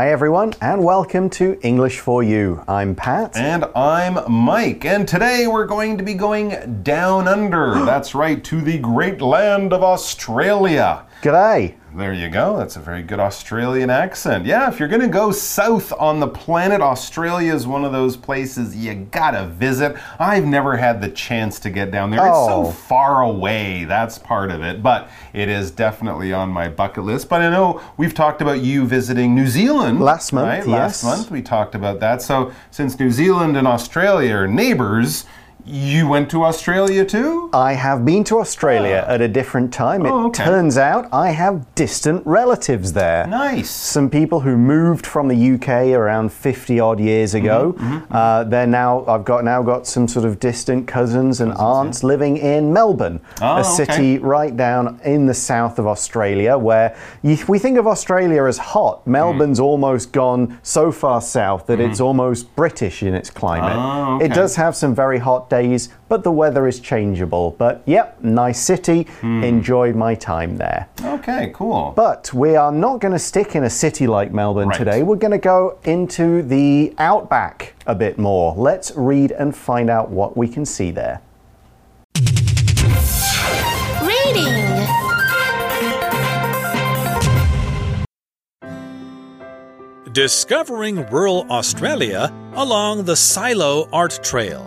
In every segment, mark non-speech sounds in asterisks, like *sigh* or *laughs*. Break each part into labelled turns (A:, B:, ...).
A: Hi, everyone, and welcome to English for You. I'm Pat.
B: And I'm Mike. And today we're going to be going down under. *gasps* That's right, to the great land of Australia.
A: G'day.
B: There you go. That's a very good Australian accent. Yeah, if you're going to go south on the planet, Australia is one of those places you gotta visit. I've never had the chance to get down there. It's
A: Oh.
B: so far away. That's part of it. But it is definitely on my bucket list. But I know we've talked about you visiting New Zealand
A: Last month,
B: right? Last month we talked about that. So since New Zealand and Australia are neighbors, you went to Australia too?
A: I have been to Australia at a different time. It
B: Oh, okay.
A: turns out I have distant relatives there.
B: Nice.
A: Some people who moved from the UK around 50 odd years ago.
B: Mm-hmm,
A: Uh, they're now, I've got now got some sort of distant cousins and aunts living in Melbourne,
B: Oh,
A: a
B: okay.
A: city right down in the south of Australia where you, we think of Australia as hot. Melbourne's almost gone so far south that it's almost British in its climate.
B: Mm-hmm. Oh,
A: It does have some very hot days, but the weather is changeable. But yep, nice city.
B: Hmm.
A: Enjoyed my time there.
B: Okay, cool.
A: But we are not going to stick in a city like Melbourne
B: Right.
A: today. We're going to go into the outback a bit more. Let's read and find out what we can see there.
C: Reading.
D: Discovering rural Australia along the Silo Art Trail.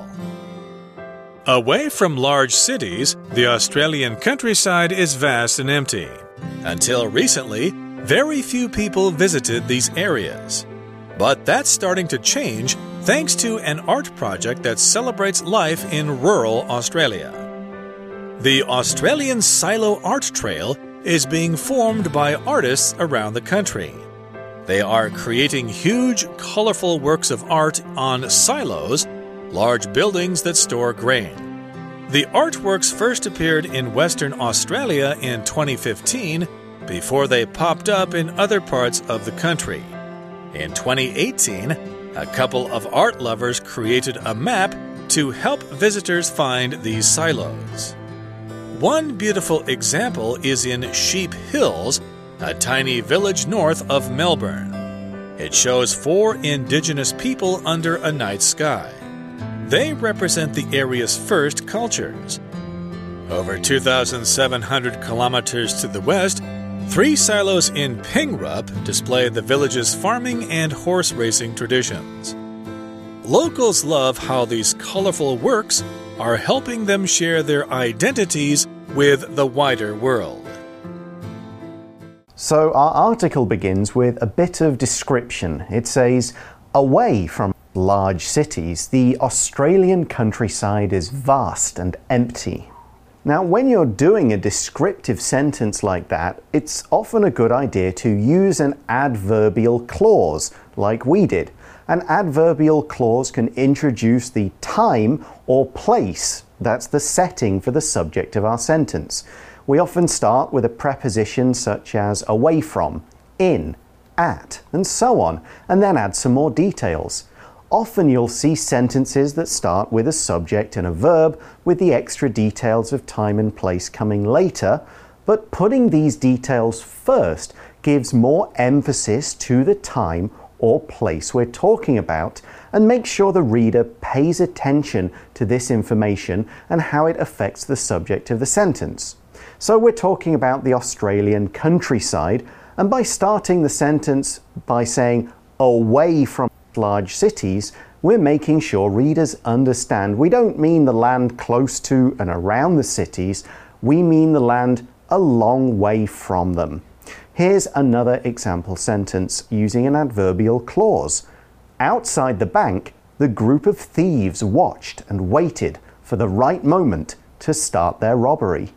D: Away from large cities, the Australian countryside is vast and empty. Until recently, very few people visited these areas. But that's starting to change thanks to an art project that celebrates life in rural Australia. The Australian Silo Art Trail is being formed by artists around the country. They are creating huge, colorful works of art on silos, large buildings that store grain. The artworks first appeared in Western Australia in 2015 before they popped up in other parts of the country. In 2018, a couple of art lovers created a map to help visitors find these silos. One beautiful example is in Sheep Hills, a tiny village north of Melbourne. It shows four indigenous people under a night sky. They represent the area's first cultures. Over 2,700 kilometers to the west, three silos in Pingrup display the village's farming and horse racing traditions. Locals love how these colorful works are helping them share their identities with the wider world.
A: So, our article begins with a bit of description. It says, Away from large cities, the Australian countryside is vast and empty. Now, when you're doing a descriptive sentence like that, it's often a good idea to use an adverbial clause, like we did. An adverbial clause can introduce the time or place that's the setting for the subject of our sentence. We often start with a preposition such as away from, in, at, and so on, and then add some more details. Often you'll see sentences that start with a subject and a verb with the extra details of time and place coming later, but putting these details first gives more emphasis to the time or place we're talking about and makes sure the reader pays attention to this information and how it affects the subject of the sentence. So we're talking about the Australian countryside, and by starting the sentence by saying away from large cities, we're making sure readers understand we don't mean the land close to and around the cities, we mean the land a long way from them. Here's another example sentence using an adverbial clause. Outside the bank, the group of thieves watched and waited for the right moment to start their robbery.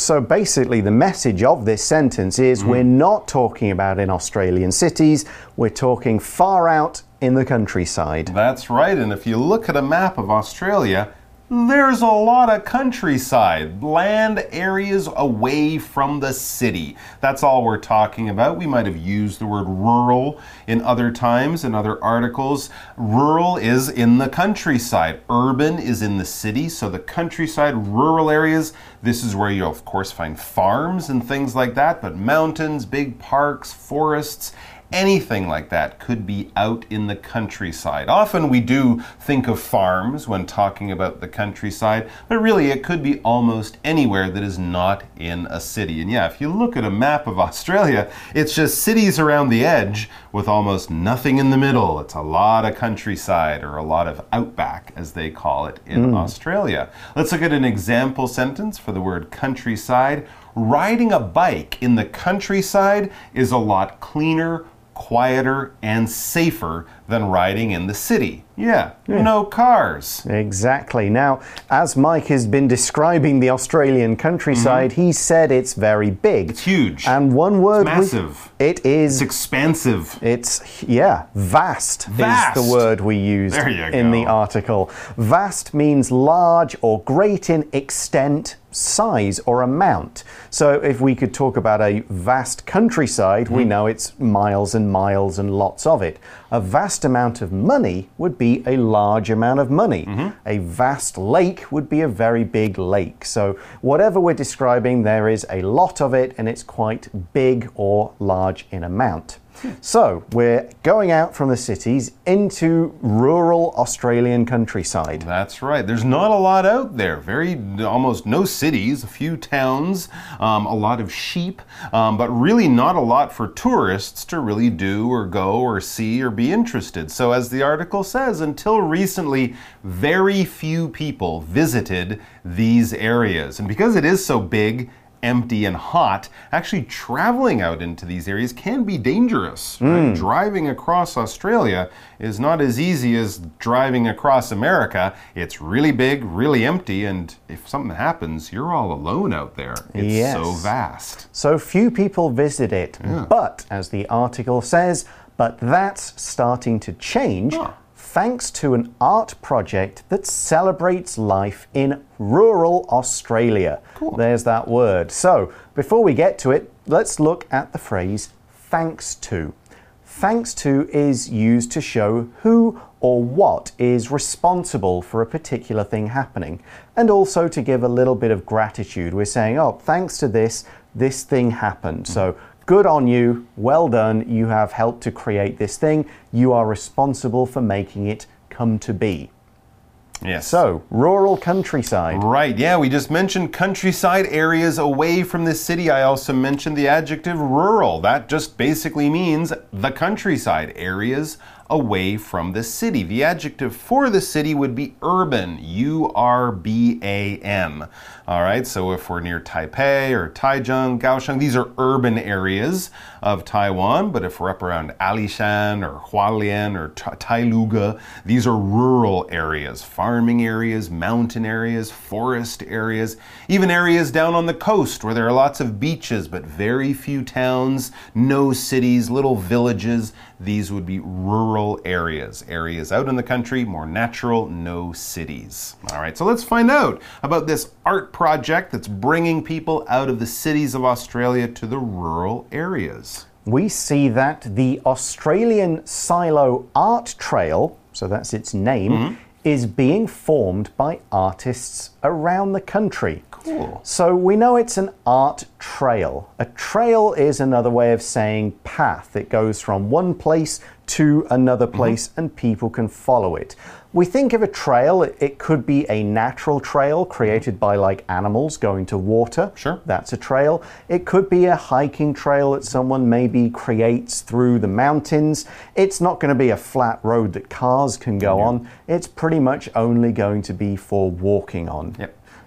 A: So basically, the message of this sentence is mm-hmm. we're not talking about in Australian cities, we're talking far out in the countryside.
B: That's right. And if you look at a map of Australia, there's a lot of countryside, land areas away from the city. That's all we're talking about. We might have used the word rural in other times in other articles. Rural is in the countryside, urban is in the city. So the countryside, rural areas, this is where you'll, of course, find farms and things like that, but mountains, big parks, forests anything like that could be out in the countryside. Often we do think of farms when talking about the countryside, but really it could be almost anywhere that is not in a city. And yeah, if you look at a map of *laughs* Australia, it's just cities around the edge with almost nothing in the middle. It's a lot of countryside or a lot of outback, as they call it in hmm. Australia. Let's look at an example sentence for the word countryside. Riding a bike in the countryside is a lot cleaner, quieter, and safer than riding in the city. Yeah, no cars.
A: Exactly. Now, as Mike has been describing the Australian countryside, mm-hmm. he said it's very big.
B: It's huge.
A: And one word. we-
B: massive.
A: it is.
B: It's expansive.
A: It's, yeah, vast,
B: Vast.
A: is the word we used in the article. Vast means large or great in extent, size, or amount. So if we could talk about a vast countryside, we
B: Mm-hmm.
A: know it's miles and miles and lots of it. A vast amount of money would be a large amount of money.
B: Mm-hmm.
A: A vast lake would be a very big lake. So whatever we're describing, there is a lot of it and it's quite big or large in amount. So, we're going out from the cities into rural Australian countryside.
B: That's right. There's not a lot out there. Very, almost no cities, a few towns, um, a lot of sheep, um, but really not a lot for tourists to really do or go or see or be interested. So, as the article says, until recently, very few people visited these areas. And because it is so big, empty and hot, actually traveling out into these areas can be dangerous. right? Hmm. Driving across Australia is not as easy as driving across America. It's really big, really empty, and if something happens, you're all alone out there. It's
A: Yes.
B: so vast.
A: So few people visit it. But, as the article says, but that's starting to change thanks to an art project that celebrates life in rural Australia. There's that word. So, before we get to it, let's look at the phrase thanks to. Thanks to is used to show who or what is responsible for a particular thing happening, and also to give a little bit of gratitude. We're saying, oh, thanks to this, this thing happened. So, good on you, well done, you have helped to create this thing, you are responsible for making it come to be.
B: Yes.
A: So, rural countryside.
B: Right, yeah, we just mentioned countryside areas away from the city. I also mentioned the adjective rural. That just basically means the countryside areas away from the city. The adjective for the city would be urban, U R B A N. All right, so if we're near Taipei or Taichung, Kaohsiung, these are urban areas of Taiwan, but if we're up around Alishan or Hualien or Ta- Tailuga, these are rural areas, farming areas, mountain areas, forest areas, even areas down on the coast where there are lots of beaches but very few towns, no cities, little villages. These would be rural areas, areas out in the country, more natural, no cities. All right, so let's find out about this art project that's bringing people out of the cities of Australia to the rural areas.
A: we see that the Australian Silo Art Trail, so that's its name, mm-hmm. is being formed by artists around the country.
B: Cool.
A: So we know it's an art trail. A trail is another way of saying path. It goes from one place to another mm-hmm. place and people can follow it. We think of a trail, it, it could be a natural trail created by like animals going to water.
B: Sure.
A: That's a trail. It could be a hiking trail that someone maybe creates through the mountains. It's not going to be a flat road that cars can go on. It's pretty much only going to be for walking on.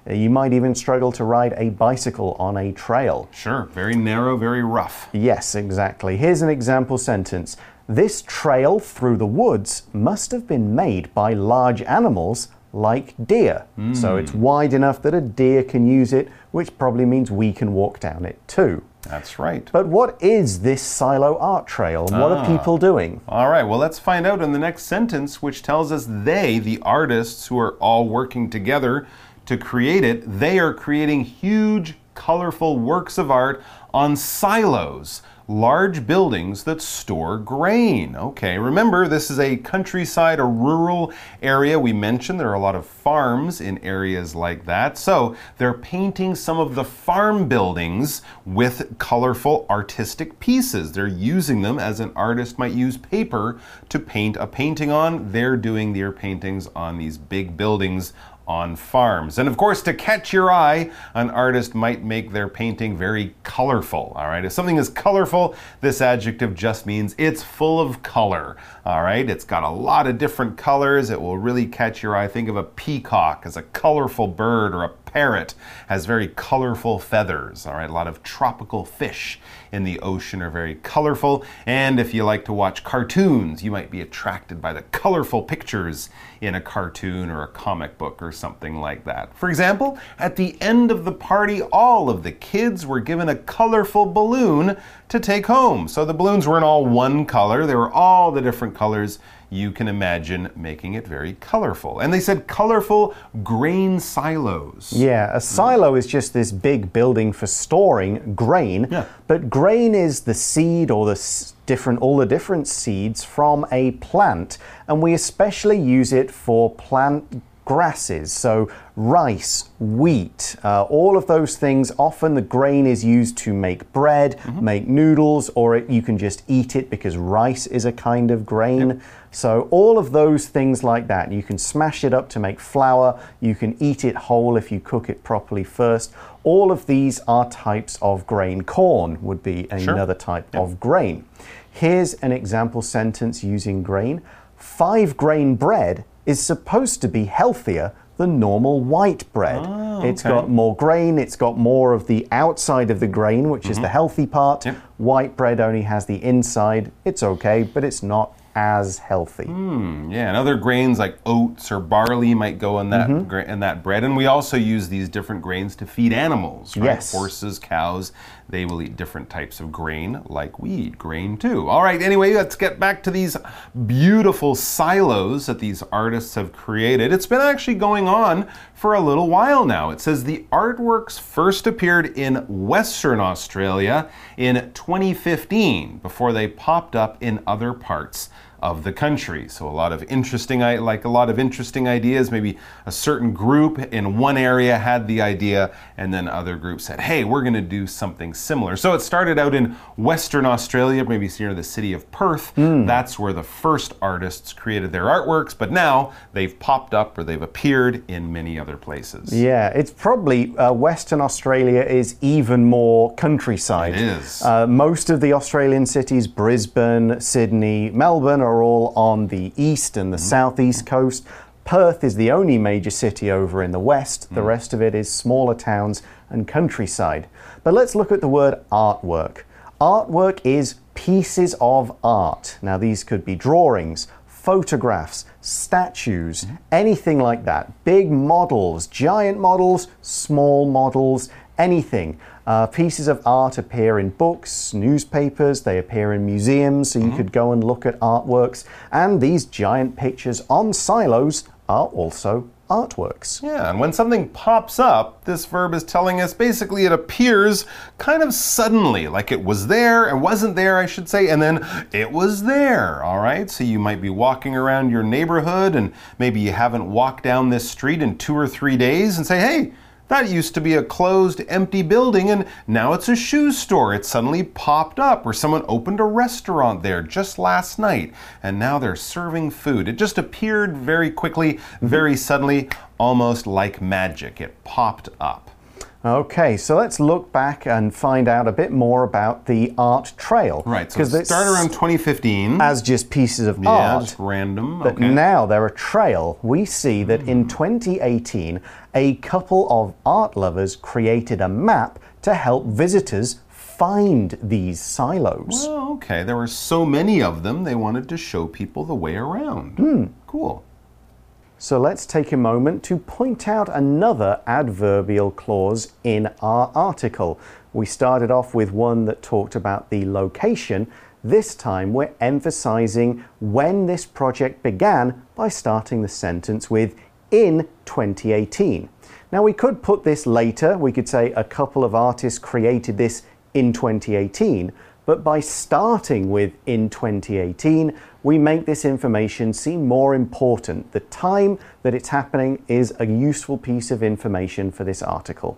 A: Uh, You might even struggle to ride a bicycle on a trail.
B: Sure, very narrow, very rough.
A: Yes, exactly. Here's an example sentence. This trail through the woods must have been made by large animals like deer. So it's wide enough that a deer can use it, which probably means we can walk down it too.
B: That's right.
A: But what is this silo art trail and what are people doing?
B: All right, well, let's find out in the next sentence, which tells us they, the artists who are all working together to create it, they are creating huge colorful works of art on silos large buildings that store grain. Okay, remember this is a countryside, a rural area. We mentioned there are a lot of farms in areas like that. So they're painting some of the farm buildings with colorful artistic pieces. They're using them as an artist might use paper to paint a painting on. They're doing their paintings on these big buildings on farms. And of course, to catch your eye, an artist might make their painting very colorful. All right, if something is colorful, this adjective just means it's full of color. All right, it's got a lot of different colors. It will really catch your eye. Think of a peacock as a colorful bird or a parrot has very colorful feathers. All right, a lot of tropical fish in the ocean are very colorful. And if you like to watch cartoons, you might be attracted by the colorful pictures in a cartoon or a comic book or something like that. For example, at the end of the party, all of the kids were given a colorful balloon to take home. So the balloons weren't all one color, they were all the different colors you can imagine making it very colorful. And they said colorful grain silos.
A: Yeah, a silo is just this big building for storing grain.
B: Yeah.
A: But grain is the seed or the different all the different seeds from a plant, and we especially use it for plant grasses. So, rice, wheat, uh, all of those things. Often the grain is used to make bread, mm -hmm. make noodles, or it, you can just eat it because rice is a kind of grain. Yep. So, all of those things like that. You can smash it up to make flour, you can eat it whole if you cook it properly first. All of these are types of grain. Corn would be another sure. type yep. of grain. Here's an example sentence using grain. Five grain bread is supposed to be healthier than normal white bread. Oh, okay. It's got more grain, it's got more of the outside of the grain, which mm -hmm. is the mm-hmm. healthy part. Yep. White bread only has the inside. It's okay, but it's not as healthy.
B: Mm, yeah, and other grains like oats or barley might go in that mm -hmm. in that bread. And we also use these different grains to feed animals, right?
A: Yes.
B: Horses, cows, they will eat different types of grain, like we eat grain too. All right, anyway, let's get back to these beautiful silos that these artists have created. It's been actually going on for a little while now. It says the artworks first appeared in Western Australia in 2015 before they popped up in other parts of the country. So a lot of interesting, like a lot of interesting ideas. Maybe a certain group in one area had the idea, and then other groups said, "Hey, we're going to do something similar." So it started out in Western Australia, maybe near the city of Perth. Mm. That's where the first artists created their artworks, but now they've popped up or they've appeared in many other places.
A: Yeah, it's probably uh, Western Australia is even more countryside.
B: It is.
A: Uh, most of the Australian cities, Brisbane, Sydney, Melbourne, are are all on the east and the mm. southeast coast. Perth is the only major city over in the west. The mm. rest of it is smaller towns and countryside. But let's look at the word artwork. Artwork is pieces of art. Now, these could be drawings, photographs, statues, mm. anything like that. Big models, giant models, small models, anything. Uh, pieces of art appear in books, newspapers, they appear in museums, so you mm -hmm. could go and look at artworks. And these giant pictures on silos are also artworks.
B: Yeah, and when something pops up, this verb is telling us basically it appears kind of suddenly, like it was there and wasn't there, I should say, and then it was there, all right? So you might be walking around your neighborhood and maybe you haven't walked down this street in two or three days and say, hey, that used to be a closed, empty building, and now it's a shoe store. It suddenly popped up, or someone opened a restaurant there just last night, and now they're serving food. It just appeared very quickly, very suddenly, almost like magic. It popped up.
A: Okay, so let's look back and find out a bit more about the art trail.
B: Right, so it started around 2015.
A: As just pieces of
B: yeah,
A: art.
B: random.
A: But
B: okay.
A: now they're a trail. We see that mm. in 2018, a couple of art lovers created a map to help visitors find these silos.
B: Well, okay, there were so many of them, they wanted to show people the way around.
A: Mm.
B: Cool.
A: So let's take a moment to point out another adverbial clause in our article. We started off with one that talked about the location. This time we're emphasizing when this project began by starting the sentence with in 2018. Now, we could put this later. We could say a couple of artists created this in 2018. But by starting with in 2018, we make this information seem more important. The time that it's happening is a useful piece of information for this article.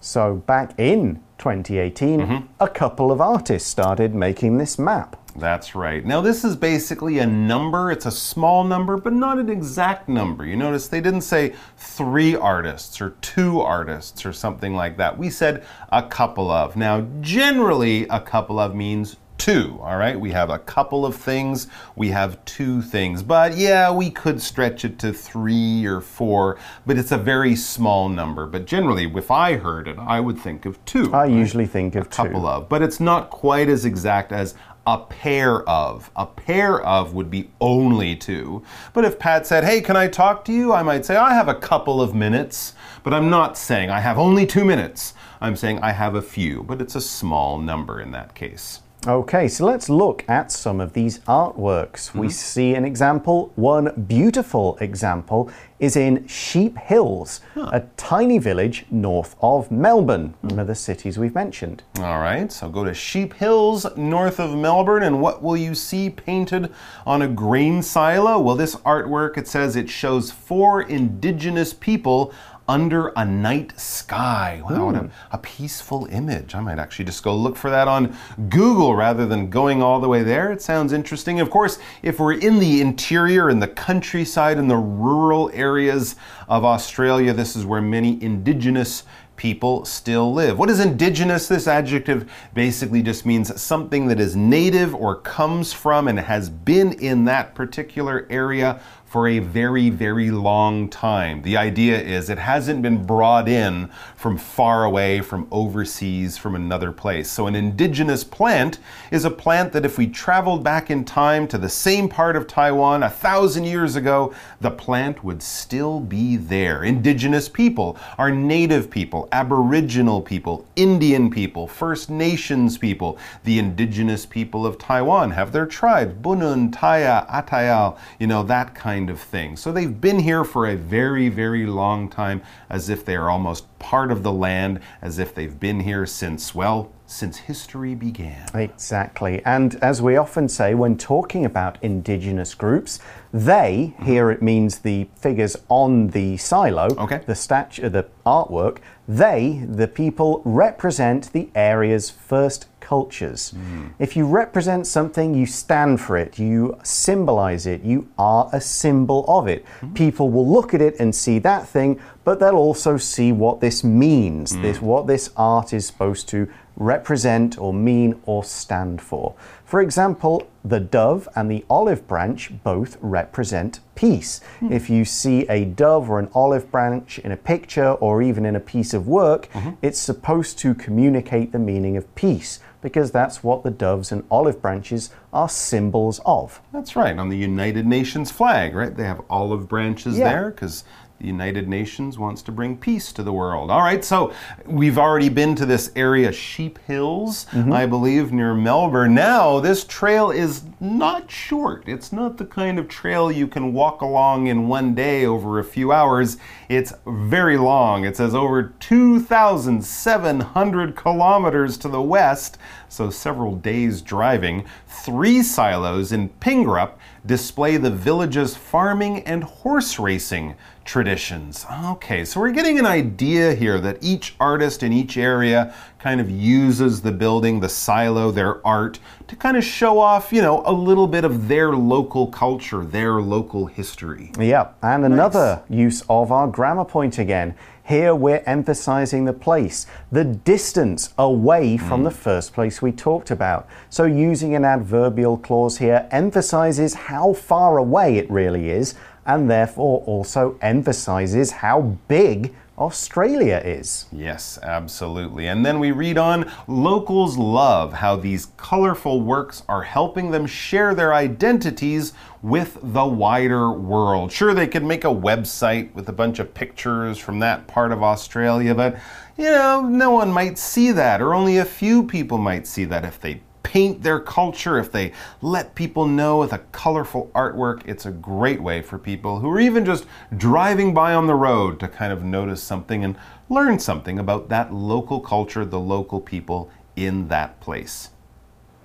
A: So, back in 2018, mm-hmm. a couple of artists started making this map.
B: That's right. Now, this is basically a number. It's a small number, but not an exact number. You notice they didn't say three artists or two artists or something like that. We said a couple of. Now, generally, a couple of means two, all right? We have a couple of things, we have two things. But yeah, we could stretch it to three or four, but it's a very small number. But generally, if I heard it, I would think of two.
A: I usually think of
B: a couple
A: two.
B: of, but it's not quite as exact as a pair of. A pair of would be only two. But if Pat said, Hey, can I talk to you? I might say, I have a couple of minutes. But I'm not saying I have only two minutes. I'm saying I have a few, but it's a small number in that case.
A: Okay, so let's look at some of these artworks. We mm-hmm. see an example. One beautiful example is in Sheep Hills, a tiny village north of Melbourne, hmm. one of the cities we've mentioned.
B: All right, so go to Sheep Hills, north of Melbourne, and what will you see painted on a grain silo? Well, this artwork, it says it shows four indigenous people under a night sky. Wow, what a, a peaceful image. I might actually just go look for that on Google rather than going all the way there. It sounds interesting. Of course, if we're in the interior, in the countryside, in the rural areas of Australia, this is where many indigenous people still live. What is indigenous? This adjective basically just means something that is native or comes from and has been in that particular area for a very, very long time. The idea is it hasn't been brought in from far away, from overseas, from another place. So, an indigenous plant is a plant that if we traveled back in time to the same part of Taiwan a thousand years ago, the plant would still be there. Indigenous people are native people, Aboriginal people, Indian people, First Nations people. The indigenous people of Taiwan have their tribes, Bunun, Taya, Atayal, you know, that kind of thing. So they've been here for a very, very long time, as if they are almost part of the land, as if they've been here since, well, since history began.
A: Exactly. And as we often say when talking about indigenous groups, they, here it means the figures on the silo,
B: Okay.
A: the statue, uh, the artwork, they, the people, represent the area's first cultures. Hmm. If you represent something, you stand for it, you symbolize it, you are a symbol of it. Hmm. People will look at it and see that thing, but they'll also see what this means, hmm. this what this art is supposed to represent or mean or stand for. For example, the dove and the olive branch both represent peace. Hmm. If you see a dove or an olive branch in a picture or even in a piece of work, mm-hmm. it's supposed to communicate the meaning of peace because that's what the doves and olive branches are symbols of.
B: That's right, on the United Nations flag, right? They have olive branches
A: Yeah.
B: there because the United Nations wants to bring peace to the world. All right, so we've already been to this area, Sheep Hills, mm-hmm. I believe, near Melbourne. Now, this trail is not short. It's not the kind of trail you can walk along in one day over a few hours. It's very long. It says over 2,700 kilometers to the west, so several days driving. Three silos in Pingrup display the village's farming and horse racing traditions. Okay, so we're getting an idea here that each artist in each area kind of uses the building, the silo, their art to kind of show off, you know, a little bit of their local culture, their local history.
A: Yeah, and another use of our grammar point again. Here we're emphasizing the place, the distance away from mm. the first place we talked about. So using an adverbial clause here emphasizes how far away it really is and therefore also emphasizes how big Australia is.
B: Yes, absolutely. And then we read on locals love how these colorful works are helping them share their identities with the wider world. Sure, they could make a website with a bunch of pictures from that part of Australia, but you know, no one might see that, or only a few people might see that if they paint their culture, if they let people know with a colorful artwork, it's a great way for people who are even just driving by on the road to kind of notice something and learn something about that local culture, the local people in that place.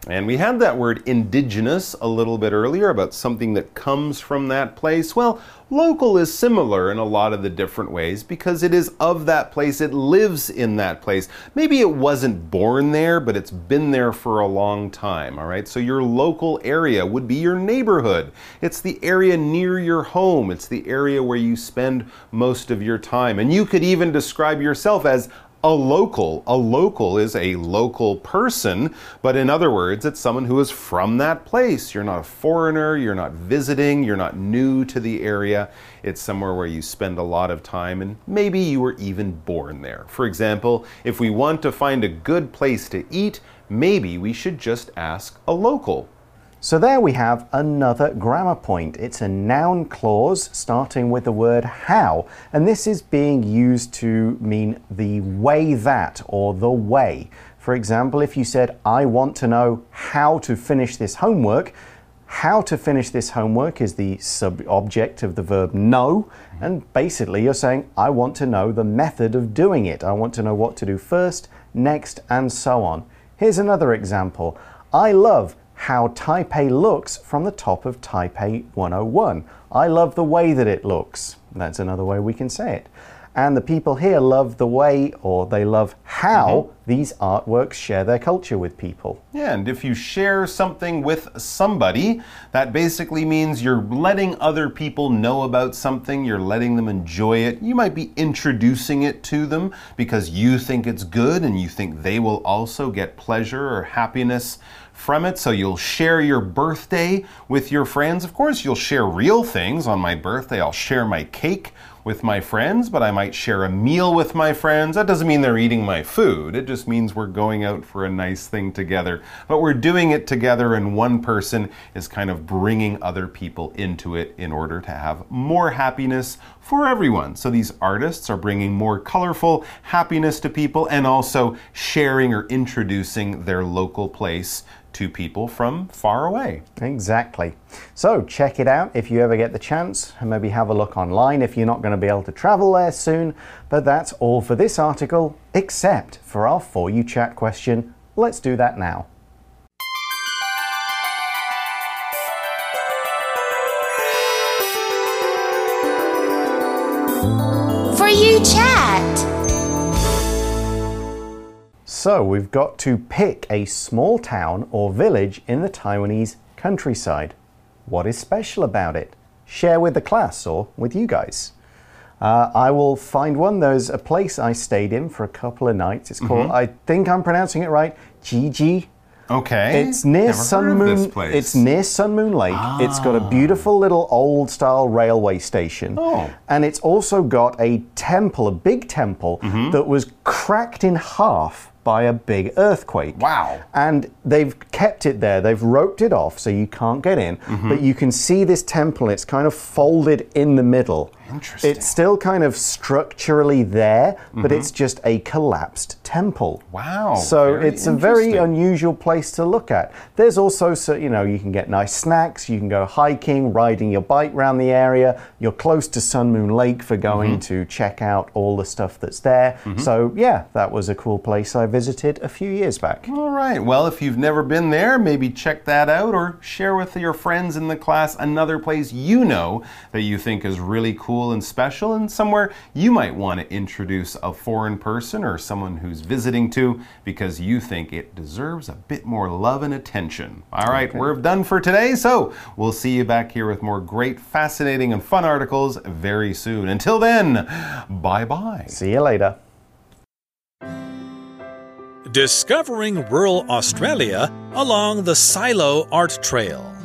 B: And we had that word indigenous a little bit earlier about something that comes from that place. Well, local is similar in a lot of the different ways because it is of that place, it lives in that place. Maybe it wasn't born there, but it's been there for a long time, all right? So your local area would be your neighborhood. It's the area near your home, it's the area where you spend most of your time. And you could even describe yourself as a local. A local is a local person, but in other words, it's someone who is from that place. You're not a foreigner, you're not visiting, you're not new to the area. It's somewhere where you spend a lot of time and maybe you were even born there. For example, if we want to find a good place to eat, maybe we should just ask a local.
A: So there we have another grammar point. It's a noun clause starting with the word how, and this is being used to mean the way that or the way. For example, if you said, I want to know how to finish this homework, how to finish this homework is the sub object of the verb know, and basically you're saying, I want to know the method of doing it. I want to know what to do first, next, and so on. Here's another example. I love how Taipei looks from the top of Taipei 101. I love the way that it looks. That's another way we can say it. And the people here love the way or they love how mm -hmm. these artworks share their culture with people.
B: Yeah, and if you share something with somebody, that basically means you're letting other people know about something, you're letting them enjoy it. You might be introducing it to them because you think it's good and you think they will also get pleasure or happiness from it. So you'll share your birthday with your friends. Of course, you'll share real things. On my birthday, I'll share my cake with my friends, but I might share a meal with my friends. That doesn't mean they're eating my food. It just means we're going out for a nice thing together. But we're doing it together, and one person is kind of bringing other people into it in order to have more happiness for everyone. So these artists are bringing more colorful happiness to people and also sharing or introducing their local place to people from far away.
A: Exactly. So check it out if you ever get the chance, and maybe have a look online if you're not going to be able to travel there soon. But that's all for this article, except for our For You Chat question. Let's do that now. So we've got to pick a small town or village in the Taiwanese countryside. What is special about it? Share with the class or with you guys. Uh, I will find one. There's a place I stayed in for a couple of nights. It's called, mm -hmm. I think I'm pronouncing it right, Jiji.
B: Okay.
A: It's near
B: Never
A: Sun Moon. It's near Sun Moon Lake. Ah. It's got a ah. beautiful little old style railway station.
B: Oh.
A: And it's also got a temple, a big temple mm -hmm. that was cracked in half by a big earthquake.
B: Wow.
A: And they've kept it there. They've roped it off so you can't get in. Mm -hmm. But you can see this temple, it's kind of folded in the middle.
B: Interesting.
A: It's still kind of structurally there, but mm-hmm. it's just a collapsed temple.
B: Wow.
A: So it's a very unusual place to look at. There's also, so, you know, you can get nice snacks, you can go hiking, riding your bike around the area. You're close to Sun Moon Lake for going mm -hmm. to check out all the stuff that's there. Mm -hmm. So, yeah, that was a cool place I visited a few years back.
B: All right. Well, if you've never been there, maybe check that out or share with your friends in the class another place you know that you think is really cool cool and special and somewhere you might want to introduce a foreign person or someone who's visiting to because you think it deserves a bit more love and attention. All right, okay. we're done for today, so we'll see you back here with more great, fascinating, and fun articles very soon. Until then, bye bye.
A: See you later.
D: Discovering rural Australia along the Silo Art Trail.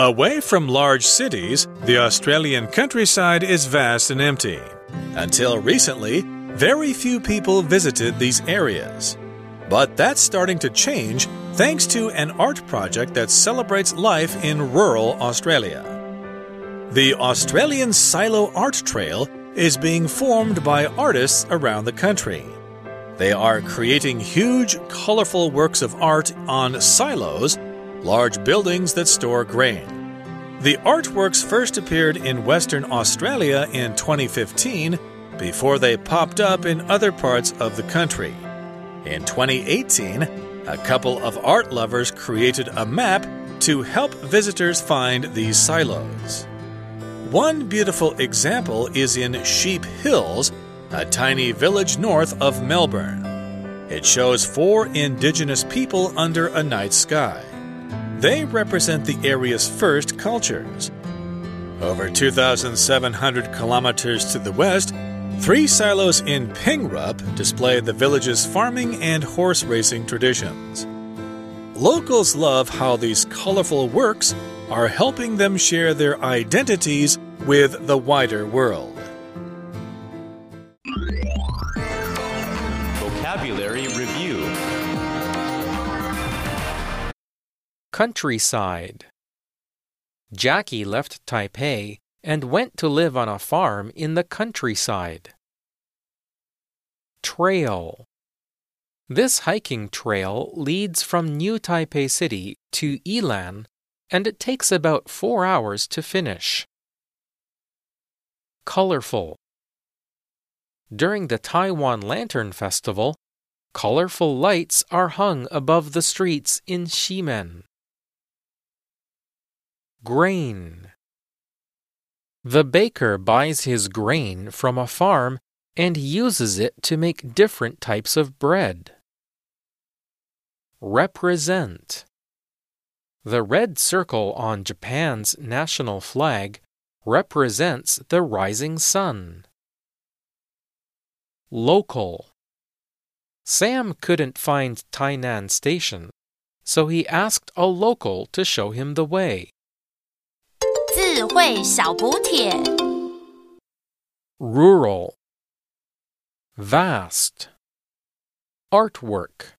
D: Away from large cities, the Australian countryside is vast and empty. Until recently, very few people visited these areas. But that's starting to change thanks to an art project that celebrates life in rural Australia. The Australian Silo Art Trail is being formed by artists around the country. They are creating huge, colorful works of art on silos, large buildings that store grain. The artworks first appeared in Western Australia in 2015 before they popped up in other parts of the country. In 2018, a couple of art lovers created a map to help visitors find these silos. One beautiful example is in Sheep Hills, a tiny village north of Melbourne. It shows four indigenous people under a night sky. They represent the area's first cultures. Over 2,700 kilometers to the west, three silos in Pingrup display the village's farming and horse racing traditions. Locals love how these colorful works are helping them share their identities with the wider world.
E: Countryside. Jackie left Taipei and went to live on a farm in the countryside. Trail. This hiking trail leads from New Taipei City to Ilan and it takes about four hours to finish. Colorful. During the Taiwan Lantern Festival, colorful lights are hung above the streets in Ximen. Grain. The baker buys his grain from a farm and uses it to make different types of bread. Represent. The red circle on Japan's national flag represents the rising sun. Local. Sam couldn't find Tainan Station, so he asked a local to show him the way.
C: 智慧小补帖。
E: Rural. Vast. Artwork.